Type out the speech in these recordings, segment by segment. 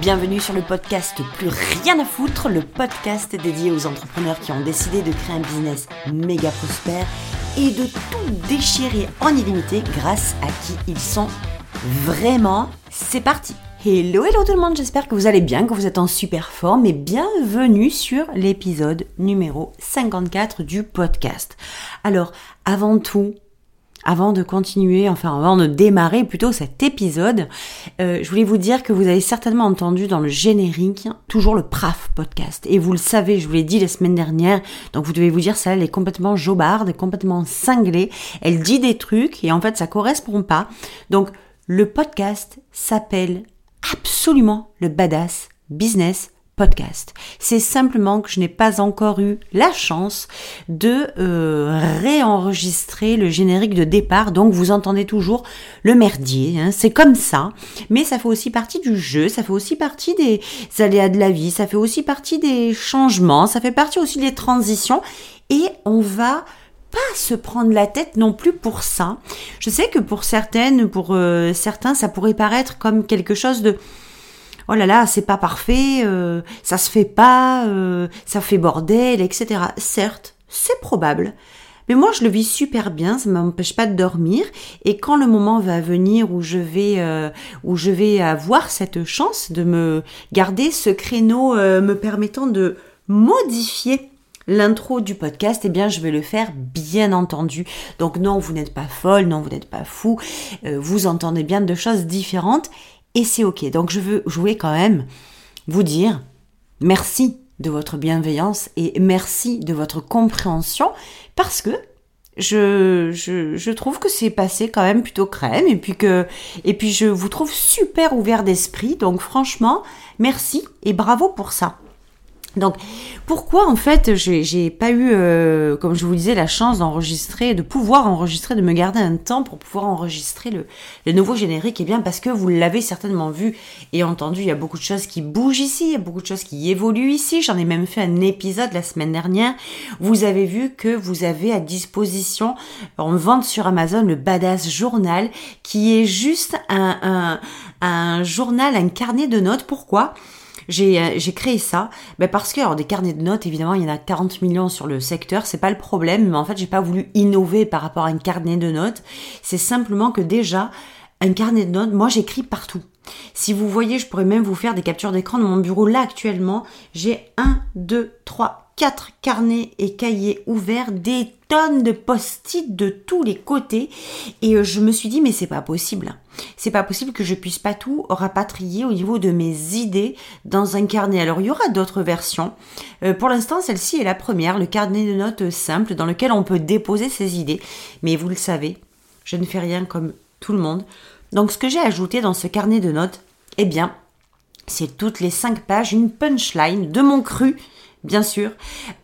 Bienvenue sur le podcast Plus rien à foutre, le podcast dédié aux entrepreneurs qui ont décidé de créer un business méga prospère et de tout déchirer en illimité grâce à qui ils sont vraiment. C'est parti Hello, hello tout le monde, j'espère que vous allez bien, que vous êtes en super forme et bienvenue sur l'épisode numéro 54 du podcast. Alors, avant tout, avant de continuer, enfin avant de démarrer plutôt cet épisode, euh, je voulais vous dire que vous avez certainement entendu dans le générique toujours le PRAF podcast. Et vous le savez, je vous l'ai dit la semaine dernière, donc vous devez vous dire ça, elle est complètement jobarde, complètement cinglée, elle dit des trucs et en fait ça correspond pas. Donc le podcast s'appelle absolument le Badass Business podcast. C'est simplement que je n'ai pas encore eu la chance de euh, réenregistrer le générique de départ, donc vous entendez toujours le merdier, hein. c'est comme ça, mais ça fait aussi partie du jeu, ça fait aussi partie des aléas de la vie, ça fait aussi partie des changements, ça fait partie aussi des transitions, et on va pas se prendre la tête non plus pour ça. Je sais que pour certaines, pour euh, certains, ça pourrait paraître comme quelque chose de oh là là, c'est pas parfait, euh, ça se fait pas, euh, ça fait bordel, etc. Certes, c'est probable. Mais moi, je le vis super bien, ça m'empêche pas de dormir. Et quand le moment va venir où je vais, euh, où je vais avoir cette chance de me garder ce créneau me permettant de modifier l'intro du podcast, eh bien, je vais le faire, bien entendu. Donc non, vous n'êtes pas folle, non, vous n'êtes pas fou. vous entendez bien de choses différentes et c'est ok. Donc je veux jouer quand même vous dire merci de votre bienveillance et merci de votre compréhension parce que je, je, je trouve que c'est passé quand même plutôt crème et puis que et puis je vous trouve super ouvert d'esprit donc franchement merci et bravo pour ça. Donc, pourquoi en fait j'ai pas eu, euh, comme je vous disais, la chance d'enregistrer, de pouvoir enregistrer, de me garder un temps pour pouvoir enregistrer le, nouveau générique? Eh bien, parce que vous l'avez certainement vu et entendu, il y a beaucoup de choses qui bougent ici, il y a beaucoup de choses qui évoluent ici. J'en ai même fait un épisode la semaine dernière. Vous avez vu que vous avez à disposition en vente sur Amazon le Badass Journal, qui est juste un, un, journal, un carnet de notes. Pourquoi? J'ai créé ça. Ben parce que alors des carnets de notes évidemment il y en a 40 millions sur le secteur c'est pas le problème mais en fait j'ai pas voulu innover par rapport à un carnet de notes. C'est simplement que déjà un carnet de notes moi j'écris partout. Si vous voyez, je pourrais même vous faire des captures d'écran de mon bureau. Là, actuellement, j'ai 1, 2, 3, 4 carnets et cahiers ouverts, des tonnes de post-it de tous les côtés. Et euh, je me suis dit, mais c'est pas possible. C'est pas possible que je puisse pas tout rapatrier au niveau de mes idées dans un carnet. Alors, il y aura d'autres versions. Euh, pour l'instant, celle-ci est la première, le carnet de notes simple dans lequel on peut déposer ses idées. Mais vous le savez, je ne fais rien comme tout le monde. Donc ce que j'ai ajouté dans ce carnet de notes, eh bien, c'est toutes les cinq pages une punchline de mon cru bien sûr,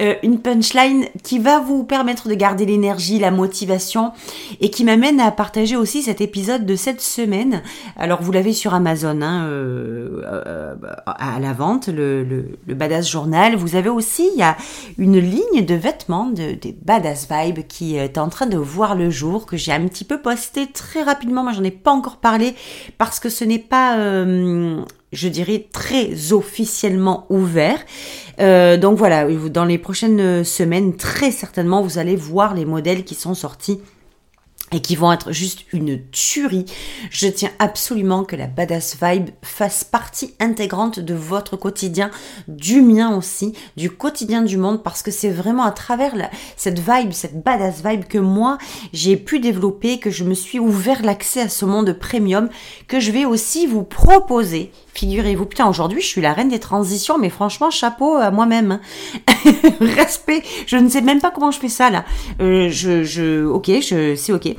euh, une punchline qui va vous permettre de garder l'énergie, la motivation et qui m'amène à partager aussi cet épisode de cette semaine. Alors vous l'avez sur Amazon hein, euh, euh, à la vente, le, Badass Journal. Vous avez aussi, il y a une ligne de vêtements de, des Badass Vibe qui est en train de voir le jour, que j'ai un petit peu posté très rapidement. Moi j'en ai pas encore parlé parce que ce n'est pas je dirais, très officiellement ouvert. Euh, donc voilà, dans les prochaines semaines, très certainement, vous allez voir les modèles qui sont sortis et qui vont être juste une tuerie. Je tiens absolument que la badass vibe fasse partie intégrante de votre quotidien, du mien aussi, du quotidien du monde, parce que c'est vraiment à travers cette vibe, cette badass vibe que moi j'ai pu développer, que je me suis ouvert l'accès à ce monde premium, que je vais aussi vous proposer. Figurez-vous, putain, aujourd'hui je suis la reine des transitions, mais franchement, chapeau à moi-même. Hein. Respect, je ne sais même pas comment je fais ça là. Euh, je, je, ok, je, c'est ok.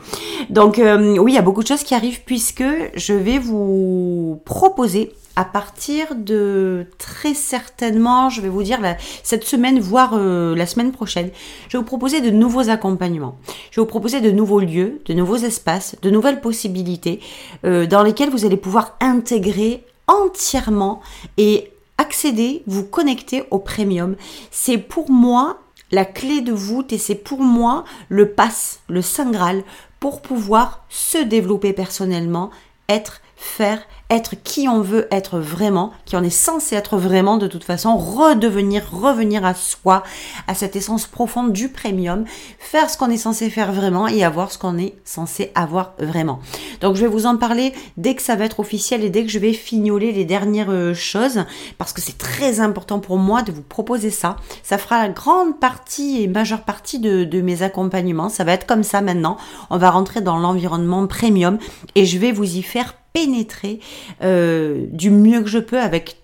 Donc euh, oui, il y a beaucoup de choses qui arrivent puisque je vais vous proposer à partir de très certainement, je vais vous dire cette semaine, voire euh, la semaine prochaine, je vais vous proposer de nouveaux accompagnements. Je vais vous proposer de nouveaux lieux, de nouveaux espaces, de nouvelles possibilités dans lesquelles vous allez pouvoir intégrer entièrement et accéder, vous connecter au premium. C'est pour moi la clé de voûte et c'est pour moi le pass, le saint graal pour pouvoir se développer personnellement, être, faire, être qui on veut être vraiment, qui on est censé être vraiment de toute façon, redevenir, revenir à soi, à cette essence profonde du premium, faire ce qu'on est censé faire vraiment et avoir ce qu'on est censé avoir vraiment. Donc je vais vous en parler dès que ça va être officiel et dès que je vais fignoler les dernières euh, choses parce que c'est très important pour moi de vous proposer ça. Ça fera la grande partie et majeure partie de, de mes accompagnements. Ça va être comme ça maintenant. On va rentrer dans l'environnement premium et je vais vous y faire pénétrer euh, du mieux que je peux avec,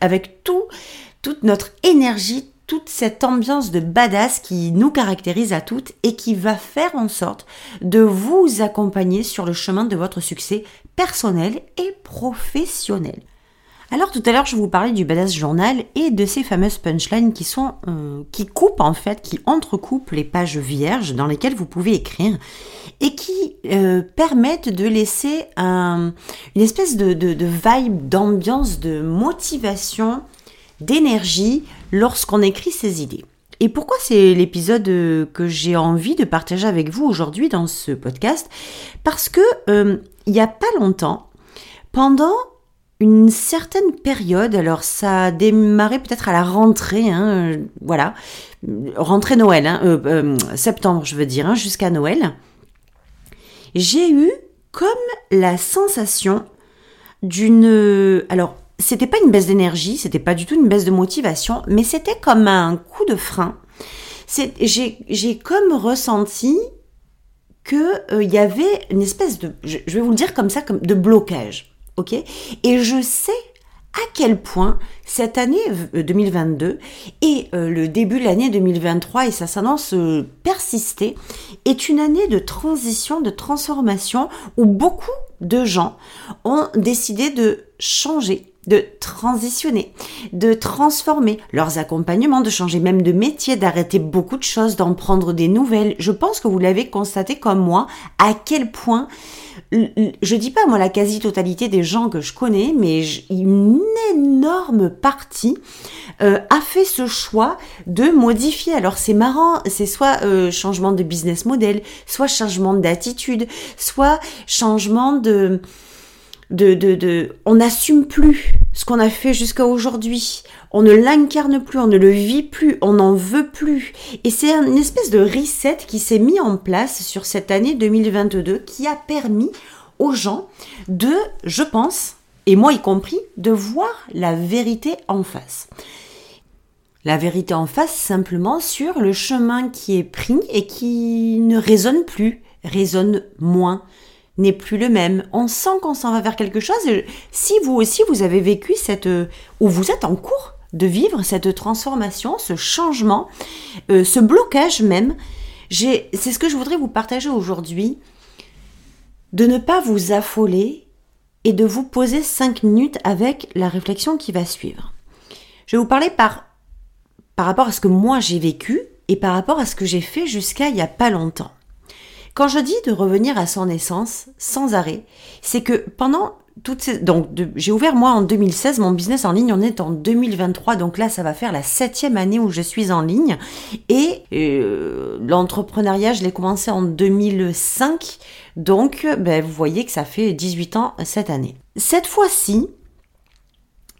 avec tout, toute notre énergie, toute cette ambiance de badass qui nous caractérise à toutes et qui va faire en sorte de vous accompagner sur le chemin de votre succès personnel et professionnel. Alors tout à l'heure, je vous parlais du Badass Journal et de ces fameuses punchlines qui sont euh, qui coupent en fait, qui entrecoupent les pages vierges dans lesquelles vous pouvez écrire et qui euh, permettent de laisser un, une espèce de, de, vibe, d'ambiance, de motivation, d'énergie lorsqu'on écrit ses idées. Et pourquoi c'est l'épisode euh, que j'ai envie de partager avec vous aujourd'hui dans ce podcast? Parce que il n'y a pas longtemps, pendant une certaine période, alors ça a démarré peut-être à la rentrée, hein, euh, voilà, rentrée Noël, hein, euh, euh, septembre je veux dire, hein, jusqu'à Noël, j'ai eu comme la sensation d'une... Alors, c'était pas une baisse d'énergie, c'était pas du tout une baisse de motivation, mais c'était comme un coup de frein. J'ai comme ressenti que il y avait une espèce de, je vais vous le dire comme ça, de blocage Et je sais à quel point cette année 2022 euh, et euh, le début de l'année 2023 et ça s'annonce euh, persister est une année de transition, de transformation où beaucoup de gens ont décidé de changer de transitionner, de transformer leurs accompagnements, de changer même de métier, d'arrêter beaucoup de choses, d'en prendre des nouvelles. Je pense que vous l'avez constaté comme moi, à quel point je dis pas moi la quasi-totalité des gens que je connais, mais une énorme partie euh, a fait ce choix de modifier. Alors c'est marrant, c'est soit euh, changement de business model, soit changement d'attitude, soit changement de de, de, de on n'assume plus ce qu'on a fait jusqu'à aujourd'hui. On ne l'incarne plus, on ne le vit plus, on n'en veut plus. Et c'est une espèce de reset qui s'est mis en place sur cette année 2022 qui a permis aux gens de, je pense, et moi y compris, de voir la vérité en face. La vérité en face simplement sur le chemin qui est pris et qui ne résonne plus, résonne moins, n'est plus le même. On sent qu'on s'en va vers quelque chose. Si vous aussi vous avez vécu cette, ou vous êtes en cours de vivre cette transformation, ce changement, euh, ce blocage même, c'est ce que je voudrais vous partager aujourd'hui, de ne pas vous affoler et de vous poser cinq minutes avec la réflexion qui va suivre. Je vais vous parler par, par rapport à ce que moi j'ai vécu et par rapport à ce que j'ai fait jusqu'à il n'y a pas longtemps. Quand je dis de revenir à son essence sans arrêt, c'est que pendant toutes ces... Donc j'ai ouvert moi en 2016 mon business en ligne, on est en 2023, donc là ça va faire la septième année où je suis en ligne. Et euh, l'entrepreneuriat, je l'ai commencé en 2005, donc ben, vous voyez que ça fait 18 ans cette année. Cette fois-ci,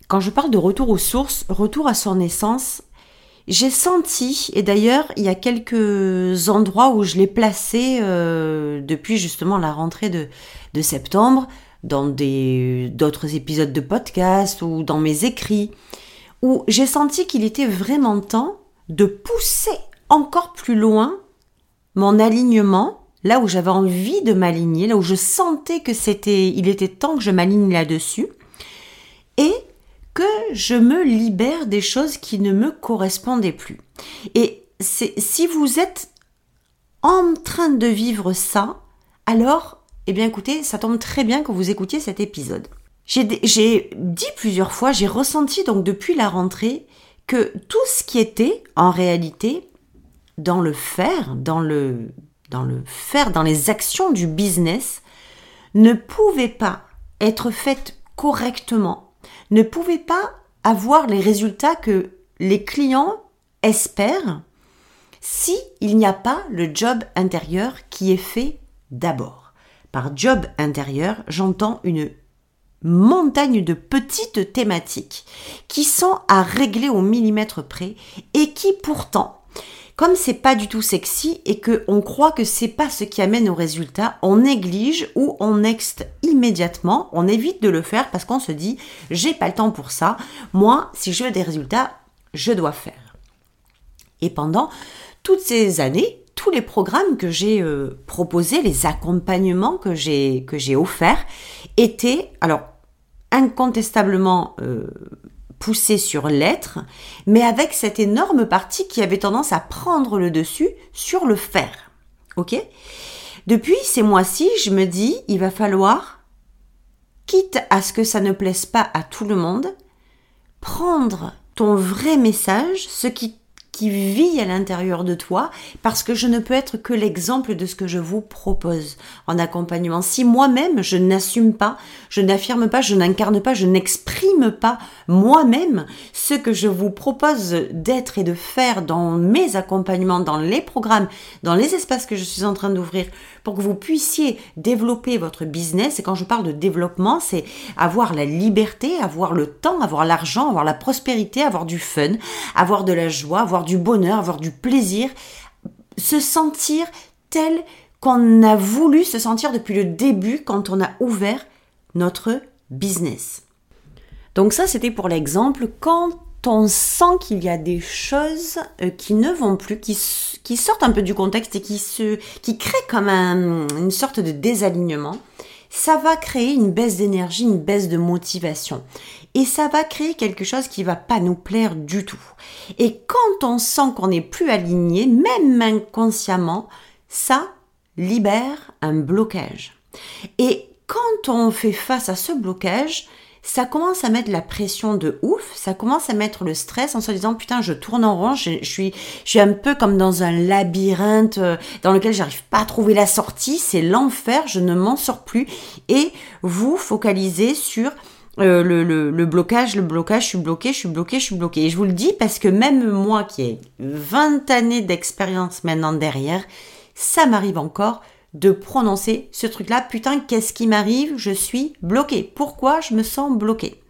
quand je parle de retour aux sources, retour à son essence, j'ai senti, et d'ailleurs il y a quelques endroits où je l'ai placé euh, depuis justement la rentrée de, de septembre, dans d'autres épisodes de podcast ou dans mes écrits, où j'ai senti qu'il était vraiment temps de pousser encore plus loin mon alignement, là où j'avais envie de m'aligner, là où je sentais que c'était, il était temps que je m'aligne là-dessus, et que je me libère des choses qui ne me correspondaient plus. Et si vous êtes en train de vivre ça, alors, eh bien écoutez, ça tombe très bien que vous écoutiez cet épisode. J'ai dit plusieurs fois, j'ai ressenti donc depuis la rentrée que tout ce qui était en réalité dans le faire, dans le, dans le faire, dans les actions du business, ne pouvait pas être fait correctement ne pouvait pas avoir les résultats que les clients espèrent si n'y a pas le job intérieur qui est fait d'abord. Par job intérieur, j'entends une montagne de petites thématiques qui sont à régler au millimètre près et qui pourtant comme c'est pas du tout sexy et que on croit que c'est pas ce qui amène au résultat, on néglige ou on next immédiatement, on évite de le faire parce qu'on se dit j'ai pas le temps pour ça. Moi, si je veux des résultats, je dois faire. Et pendant toutes ces années, tous les programmes que j'ai euh, proposés, les accompagnements que j'ai offerts étaient alors incontestablement euh, sur l'être, mais avec cette énorme partie qui avait tendance à prendre le dessus sur le faire. Ok? Depuis ces mois-ci, je me dis, il va falloir, quitte à ce que ça ne plaise pas à tout le monde, prendre ton vrai message, ce qui qui vit à l'intérieur de toi parce que je ne peux être que l'exemple de ce que je vous propose en accompagnement. Si moi-même je n'assume pas, je n'affirme pas, je n'incarne pas, je n'exprime pas moi-même ce que je vous propose d'être et de faire dans mes accompagnements, dans les programmes, dans les espaces que je suis en train d'ouvrir pour que vous puissiez développer votre business. Et quand je parle de développement, c'est avoir la liberté, avoir le temps, avoir l'argent, avoir la prospérité, avoir du fun, avoir de la joie, avoir du bonheur, avoir du plaisir, se sentir tel qu'on a voulu se sentir depuis le début quand on a ouvert notre business. Donc ça, c'était pour l'exemple quand on sent qu'il y a des choses euh, qui ne vont plus, qui, sortent un peu du contexte et qui créent comme une sorte de désalignement, ça va créer une baisse d'énergie, une baisse de motivation et ça va créer quelque chose qui va pas nous plaire du tout. Et quand on sent qu'on n'est plus aligné, même inconsciemment, ça libère un blocage. Et quand on fait face à ce blocage, ça commence à mettre la pression de ouf, ça commence à mettre le stress en se disant putain je tourne en rond, je, suis je suis un peu comme dans un labyrinthe euh, dans lequel j'arrive pas à trouver la sortie, c'est l'enfer, je ne m'en sors plus et vous focalisez sur euh, le, le, blocage, le blocage, je suis bloqué, je suis bloqué, je suis bloqué. Et je vous le dis parce que même moi qui ai 20 années d'expérience maintenant derrière, ça m'arrive encore de prononcer ce truc-là. Putain, qu'est-ce qui m'arrive? Je suis bloqué. Pourquoi je me sens bloqué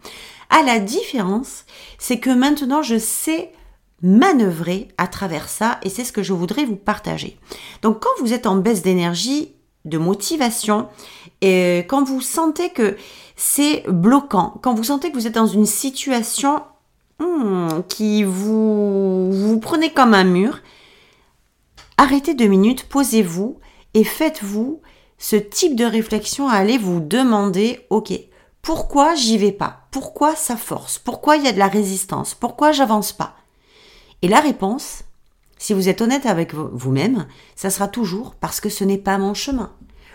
À la différence, c'est que maintenant je sais manœuvrer à travers ça et c'est ce que je voudrais vous partager. Donc quand vous êtes en baisse d'énergie, de motivation, et quand vous sentez que c'est bloquant. Quand vous sentez que vous êtes dans une situation hmm, qui vous, vous prenez comme un mur, arrêtez deux minutes, posez-vous et faites-vous ce type de réflexion à aller vous demander, ok, pourquoi j'y vais pas? Pourquoi ça force? Pourquoi il y a de la résistance? Pourquoi j'avance pas? Et la réponse, si vous êtes honnête avec vous-même, ça sera toujours parce que ce n'est pas mon chemin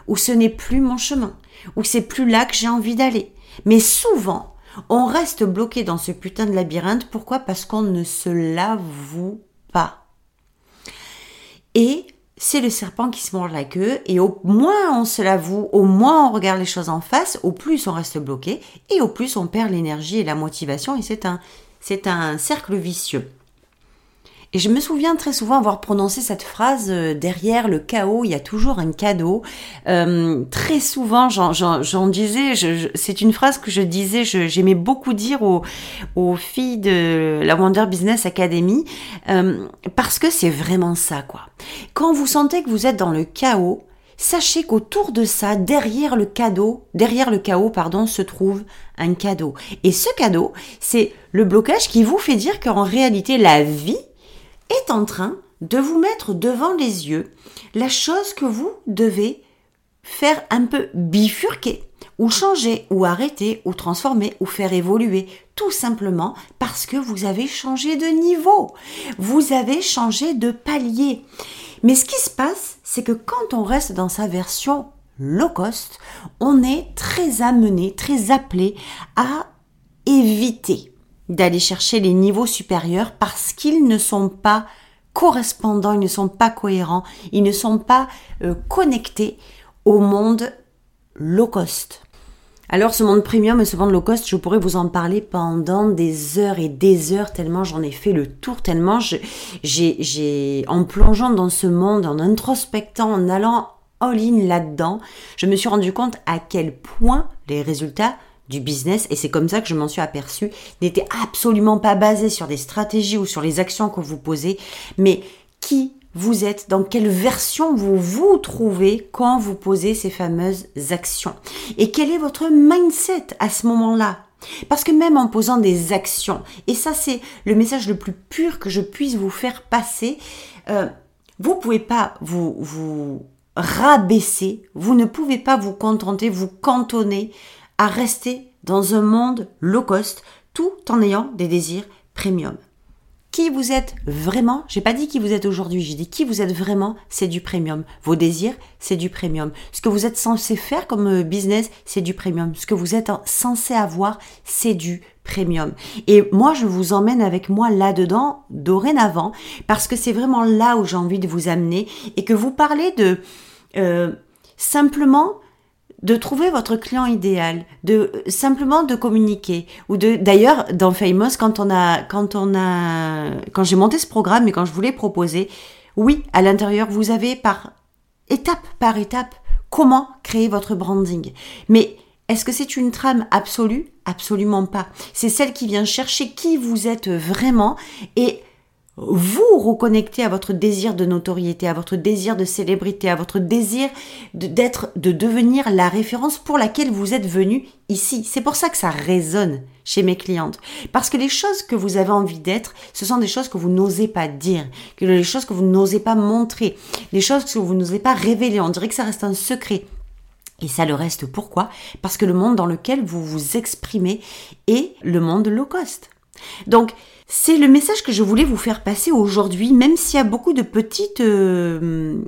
ou ce n'est plus mon chemin, ou c'est plus là que j'ai envie d'aller. Mais souvent, on reste bloqué dans ce putain de labyrinthe. Pourquoi? Parce qu'on ne se l'avoue pas. Et c'est le serpent qui se mord la queue, et au moins on se l'avoue, au moins on regarde les choses en face, au plus on reste bloqué, et au plus on perd l'énergie et la motivation, et c'est un cercle vicieux. Et je me souviens très souvent avoir prononcé cette phrase euh, derrière le chaos, il y a toujours un cadeau. Euh, très souvent, j'en disais, c'est une phrase que je disais, j'aimais beaucoup dire aux, aux, filles de la Wonder Business Academy, euh, parce que c'est vraiment ça, quoi. Quand vous sentez que vous êtes dans le chaos, sachez qu'autour de ça, derrière le cadeau, derrière le chaos, pardon, se trouve un cadeau. Et ce cadeau, c'est le blocage qui vous fait dire qu'en réalité, la vie est en train de vous mettre devant les yeux la chose que vous devez faire un peu bifurquer ou changer ou arrêter ou transformer ou faire évoluer tout simplement parce que vous avez changé de niveau. Vous avez changé de palier. Mais ce qui se passe, c'est que quand on reste dans sa version low cost, on est très amené, très appelé à éviter d'aller chercher les niveaux supérieurs parce qu'ils ne sont pas correspondants, ils ne sont pas cohérents, ils ne sont pas euh, connectés au monde low cost. Alors ce monde premium et ce monde low cost, je pourrais vous en parler pendant des heures et des heures tellement j'en ai fait le tour, tellement j'ai, en plongeant dans ce monde, en introspectant, en allant all-in là-dedans, je me suis rendu compte à quel point les résultats du business, et c'est comme ça que je m'en suis aperçue, n'était absolument pas basé sur des stratégies ou sur les actions que vous posez, mais qui vous êtes, dans quelle version vous vous trouvez quand vous posez ces fameuses actions? Et quel est votre mindset à ce moment-là? Parce que même en posant des actions, et ça c'est le message le plus pur que je puisse vous faire passer, euh, vous pouvez pas vous, vous rabaisser, vous ne pouvez pas vous contenter, vous cantonner à rester dans un monde low cost tout en ayant des désirs premium qui vous êtes vraiment? J'ai pas dit qui vous êtes aujourd'hui, j'ai dit qui vous êtes vraiment, c'est du premium. Vos désirs, c'est du premium. Ce que vous êtes censé faire comme euh, business, c'est du premium. Ce que vous êtes censé avoir, c'est du premium. Et moi, je vous emmène avec moi là-dedans, dorénavant, parce que c'est vraiment là où j'ai envie de vous amener et que vous parlez de euh, simplement de trouver votre client idéal, de simplement de communiquer ou de d'ailleurs dans Famous quand on a quand on a quand j'ai monté ce programme et quand je voulais proposer, oui, à l'intérieur vous avez par étape par étape comment créer votre branding. Mais est-ce que c'est une trame absolue? Absolument pas. C'est celle qui vient chercher qui vous êtes vraiment et vous reconnecter à votre désir de notoriété, à votre désir de célébrité, à votre désir d'être, de, devenir la référence pour laquelle vous êtes venu ici. C'est pour ça que ça résonne chez mes clientes. Parce que les choses que vous avez envie d'être, ce sont des choses que vous n'osez pas dire, que les choses que vous n'osez pas montrer, les choses que vous n'osez pas révéler. On dirait que ça reste un secret. Et ça le reste pourquoi? Parce que le monde dans lequel vous vous exprimez est le monde low cost. Donc, c'est le message que je voulais vous faire passer aujourd'hui, même s'il y a beaucoup de petites euh,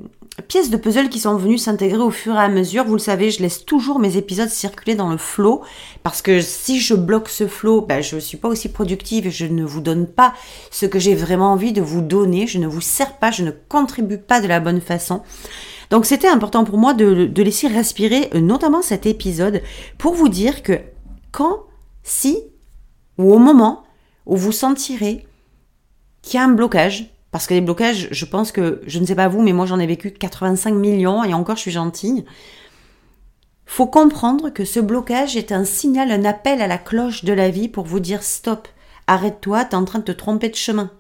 pièces de puzzle qui sont venues s'intégrer au fur et à mesure. Vous le savez, je laisse toujours mes épisodes circuler dans le flow, parce que si je bloque ce flow, ben, je ne suis pas aussi productive et je ne vous donne pas ce que j'ai vraiment envie de vous donner. Je ne vous sers pas, je ne contribue pas de la bonne façon. Donc c'était important pour moi de, laisser respirer euh, notamment cet épisode pour vous dire que quand, si ou au moment où vous sentirez qu'il y a un blocage, parce que les blocages, je pense que, je ne sais pas vous, mais moi j'en ai vécu 85 millions et encore je suis gentille. Faut comprendre que ce blocage est un signal, un appel à la cloche de la vie pour vous dire stop, arrête-toi, tu es en train de te tromper de chemin.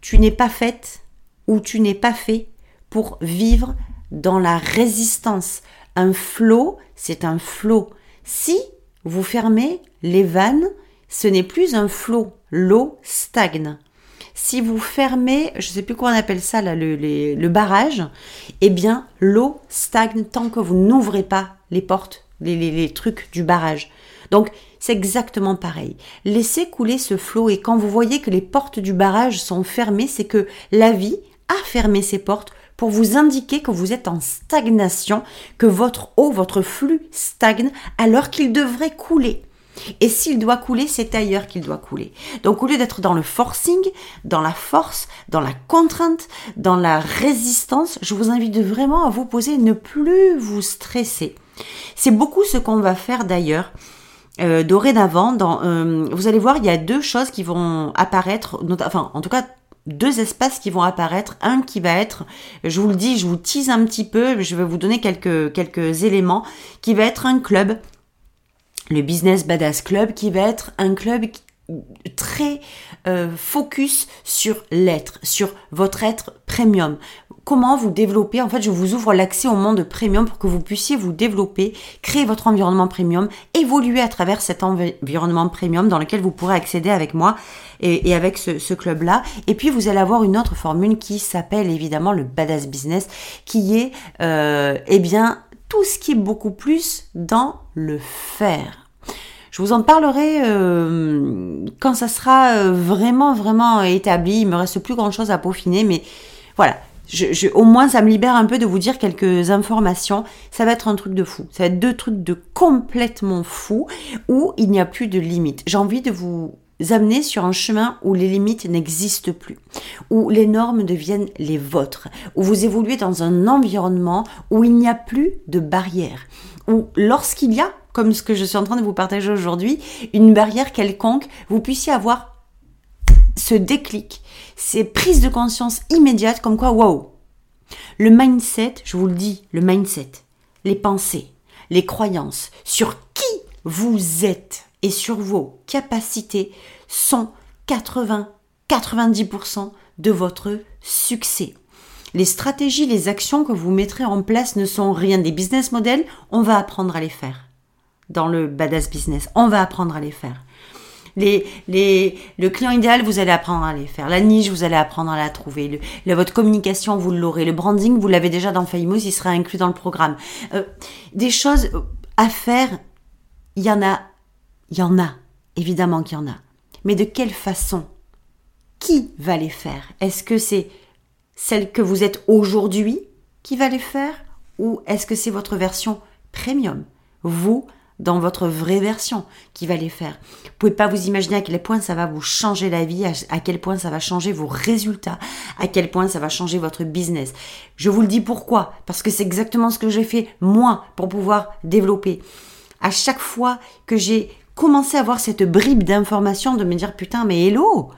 Tu n'es pas faite ou tu n'es pas fait pour vivre dans la résistance. Un flot, c'est un flot. Si vous fermez les vannes, ce n'est plus un flot, l'eau stagne. Si vous fermez, je ne sais plus quoi on appelle ça, le, barrage, eh bien l'eau stagne tant que vous n'ouvrez pas les portes, les, les trucs du barrage. Donc c'est exactement pareil. Laissez couler ce flot et quand vous voyez que les portes du barrage sont fermées, c'est que la vie a fermé ses portes pour vous indiquer que vous êtes en stagnation, que votre eau, votre flux stagne alors qu'il devrait couler. Et s'il doit couler, c'est ailleurs qu'il doit couler. Donc au lieu d'être dans le forcing, dans la force, dans la contrainte, dans la résistance, je vous invite vraiment à vous poser, ne plus vous stresser. C'est beaucoup ce qu'on va faire d'ailleurs. Euh, dorénavant, dans, euh, vous allez voir, il y a deux choses qui vont apparaître, enfin en tout cas deux espaces qui vont apparaître. Un qui va être, je vous le dis, je vous tease un petit peu, je vais vous donner quelques, quelques éléments, qui va être un club le Business Badass Club qui va être un club très euh, focus sur l'être, sur votre être premium. Comment vous développer En fait, je vous ouvre l'accès au monde premium pour que vous puissiez vous développer, créer votre environnement premium, évoluer à travers cet environnement premium dans lequel vous pourrez accéder avec moi et, avec ce, club-là. Et puis, vous allez avoir une autre formule qui s'appelle évidemment le Badass Business, qui est, euh, eh bien, tout ce qui est beaucoup plus dans le faire. Je vous en parlerai euh, quand ça sera euh, vraiment, vraiment établi. Il me reste plus grand chose à peaufiner, mais voilà. Au moins, ça me libère un peu de vous dire quelques informations. Ça va être un truc de fou. Ça va être deux trucs de complètement fou où il n'y a plus de limites. J'ai envie de vous amener sur un chemin où les limites n'existent plus, où les normes deviennent les vôtres, où vous évoluez dans un environnement où il n'y a plus de barrières, où lorsqu'il y a, comme ce que je suis en train de vous partager aujourd'hui, une barrière quelconque, vous puissiez avoir ce déclic, ces prises de conscience immédiates comme quoi, waouh, le mindset, je vous le dis, le mindset, les pensées, les croyances, sur qui vous êtes et sur vos capacités sont 80-90% de votre succès. Les stratégies, les actions que vous mettrez en place ne sont rien des business models, on va apprendre à les faire. Dans le badass business, on va apprendre à les faire. Les, les, le client idéal, vous allez apprendre à les faire. La niche, vous allez apprendre à la trouver. Le, votre communication, vous l'aurez. Le branding, vous l'avez déjà dans Famous, il sera inclus dans le programme. Euh, des choses à faire, il y en a, il y en a, évidemment qu'il y en a. Mais de quelle façon? Qui va les faire? Est-ce que c'est celle que vous êtes aujourd'hui qui va les faire? Ou est-ce que c'est votre version premium? Vous, dans votre vraie version, qui va les faire? Vous pouvez pas vous imaginer à quel point ça va vous changer la vie, à, quel point ça va changer vos résultats, à quel point ça va changer votre business. Je vous le dis pourquoi? Parce que c'est exactement ce que j'ai fait moi pour pouvoir développer. À chaque fois que j'ai à avoir cette bribe d'information de me dire putain mais hello,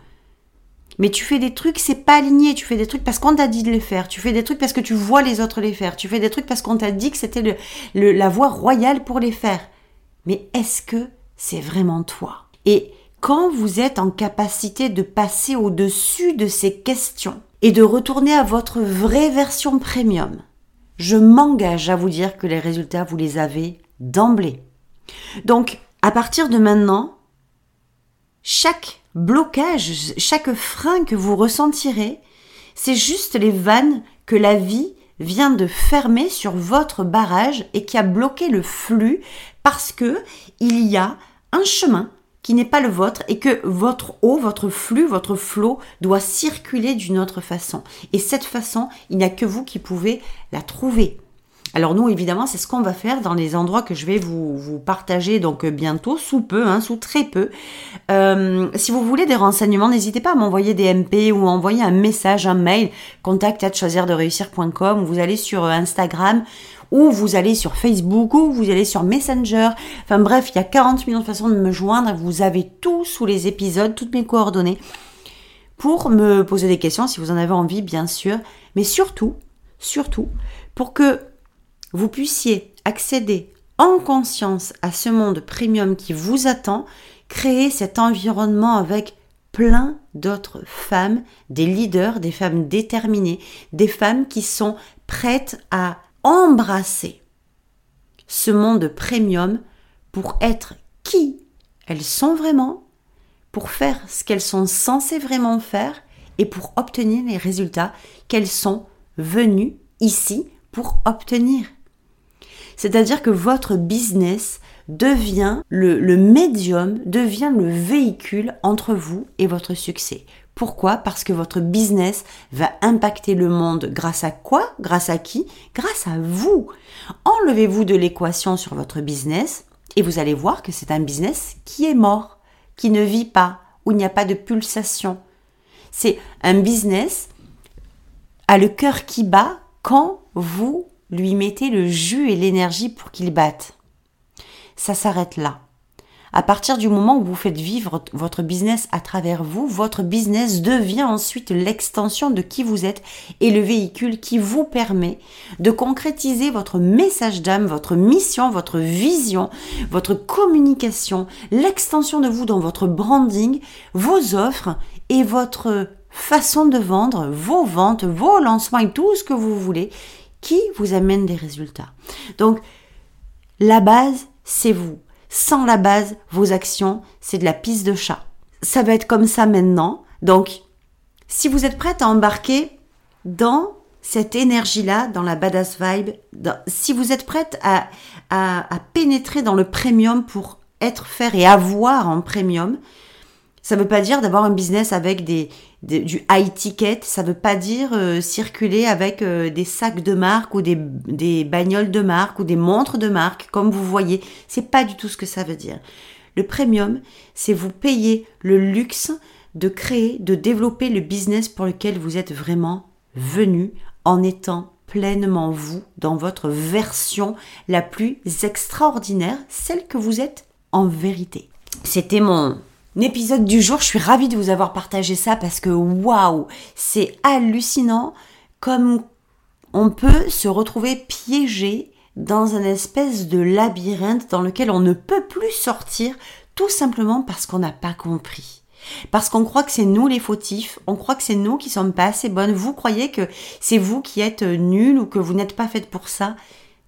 mais tu fais des trucs, c'est pas aligné. Tu fais des trucs parce qu'on t'a dit de les faire. Tu fais des trucs parce que tu vois les autres les faire. Tu fais des trucs parce qu'on t'a dit que c'était le, la voie royale pour les faire. Mais est-ce que c'est vraiment toi? Et quand vous êtes en capacité de passer au-dessus de ces questions et de retourner à votre vraie version premium, je m'engage à vous dire que les résultats, vous les avez d'emblée. Donc, à partir de maintenant, chaque blocage, chaque frein que vous ressentirez, c'est juste les vannes que la vie vient de fermer sur votre barrage et qui a bloqué le flux parce que il y a un chemin qui n'est pas le vôtre et que votre eau, votre flux, votre flot doit circuler d'une autre façon. Et cette façon, il n'y a que vous qui pouvez la trouver. Alors nous, évidemment, c'est ce qu'on va faire dans les endroits que je vais vous, partager donc euh, bientôt, sous peu, hein, sous très peu. Euh, si vous voulez des renseignements, n'hésitez pas à m'envoyer des MP ou envoyer un message, un mail, contact choisir de réussir.com, ou vous allez sur euh, Instagram, ou vous allez sur Facebook, ou vous allez sur Messenger. Enfin bref, il y a 40 millions de façons de me joindre. Vous avez tout sous les épisodes, toutes mes coordonnées, pour me poser des questions si vous en avez envie, bien sûr. Mais surtout, surtout, pour que vous puissiez accéder en conscience à ce monde premium qui vous attend, créer cet environnement avec plein d'autres femmes, des leaders, des femmes déterminées, des femmes qui sont prêtes à embrasser ce monde premium pour être qui elles sont vraiment, pour faire ce qu'elles sont censées vraiment faire et pour obtenir les résultats qu'elles sont venues ici pour obtenir. C'est-à-dire que votre business devient le, médium, devient le véhicule entre vous et votre succès. Pourquoi? Parce que votre business va impacter le monde grâce à quoi? Grâce à qui? Grâce à vous. Enlevez-vous de l'équation sur votre business et vous allez voir que c'est un business qui est mort, qui ne vit pas, où il n'y a pas de pulsation. C'est un business à le cœur qui bat quand vous lui mettez le jus et l'énergie pour qu'il batte. Ça s'arrête là. À partir du moment où vous faites vivre votre business à travers vous, votre business devient ensuite l'extension de qui vous êtes et le véhicule qui vous permet de concrétiser votre message d'âme, votre mission, votre vision, votre communication, l'extension de vous dans votre branding, vos offres et votre façon de vendre, vos ventes, vos lancements et tout ce que vous voulez qui vous amène des résultats. Donc, la base, c'est vous. Sans la base, vos actions, c'est de la piste de chat. Ça va être comme ça maintenant. Donc, si vous êtes prête à embarquer dans cette énergie-là, dans la badass vibe, si vous êtes prête à, à, pénétrer dans le premium pour être, faire et avoir en premium, ça ne veut pas dire d'avoir un business avec du high ticket. Ça ne veut pas dire euh, circuler avec euh, des sacs de marque ou des, des bagnoles de marque ou des montres de marque, comme vous voyez. C'est pas du tout ce que ça veut dire. Le premium, c'est vous payer le luxe de créer, de développer le business pour lequel vous êtes vraiment venu en étant pleinement vous dans votre version la plus extraordinaire, celle que vous êtes en vérité. C'était mon épisode du jour. Je suis ravie de vous avoir partagé ça parce que waouh, c'est hallucinant comme on peut se retrouver piégé dans un espèce de labyrinthe dans lequel on ne peut plus sortir tout simplement parce qu'on n'a pas compris. Parce qu'on croit que c'est nous les fautifs, on croit que c'est nous qui sommes pas assez bonnes. Vous croyez que c'est vous qui êtes nul ou que vous n'êtes pas faite pour ça?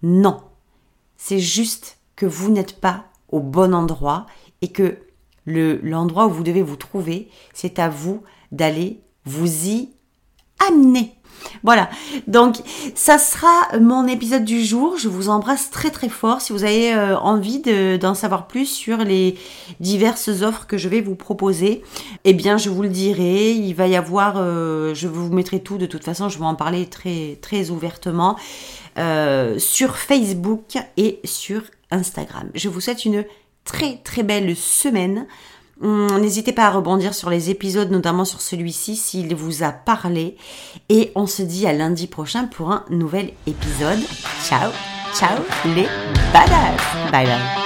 Non. C'est juste que vous n'êtes pas au bon endroit et que le, l'endroit où vous devez vous trouver, c'est à vous d'aller vous y amener. Voilà, donc ça sera mon épisode du jour. Je vous embrasse très très fort. Si vous avez euh, envie d'en savoir plus sur les diverses offres que je vais vous proposer, eh bien je vous le dirai. Il va y avoir, euh, je vous mettrai tout de toute façon, je vais en parler très très ouvertement euh, sur Facebook et sur Instagram. Je vous souhaite une très très belle semaine. N'hésitez pas à rebondir sur les épisodes, notamment sur celui-ci, s'il vous a parlé. Et on se dit à lundi prochain pour un nouvel épisode. Ciao, ciao les badass. Bye bye.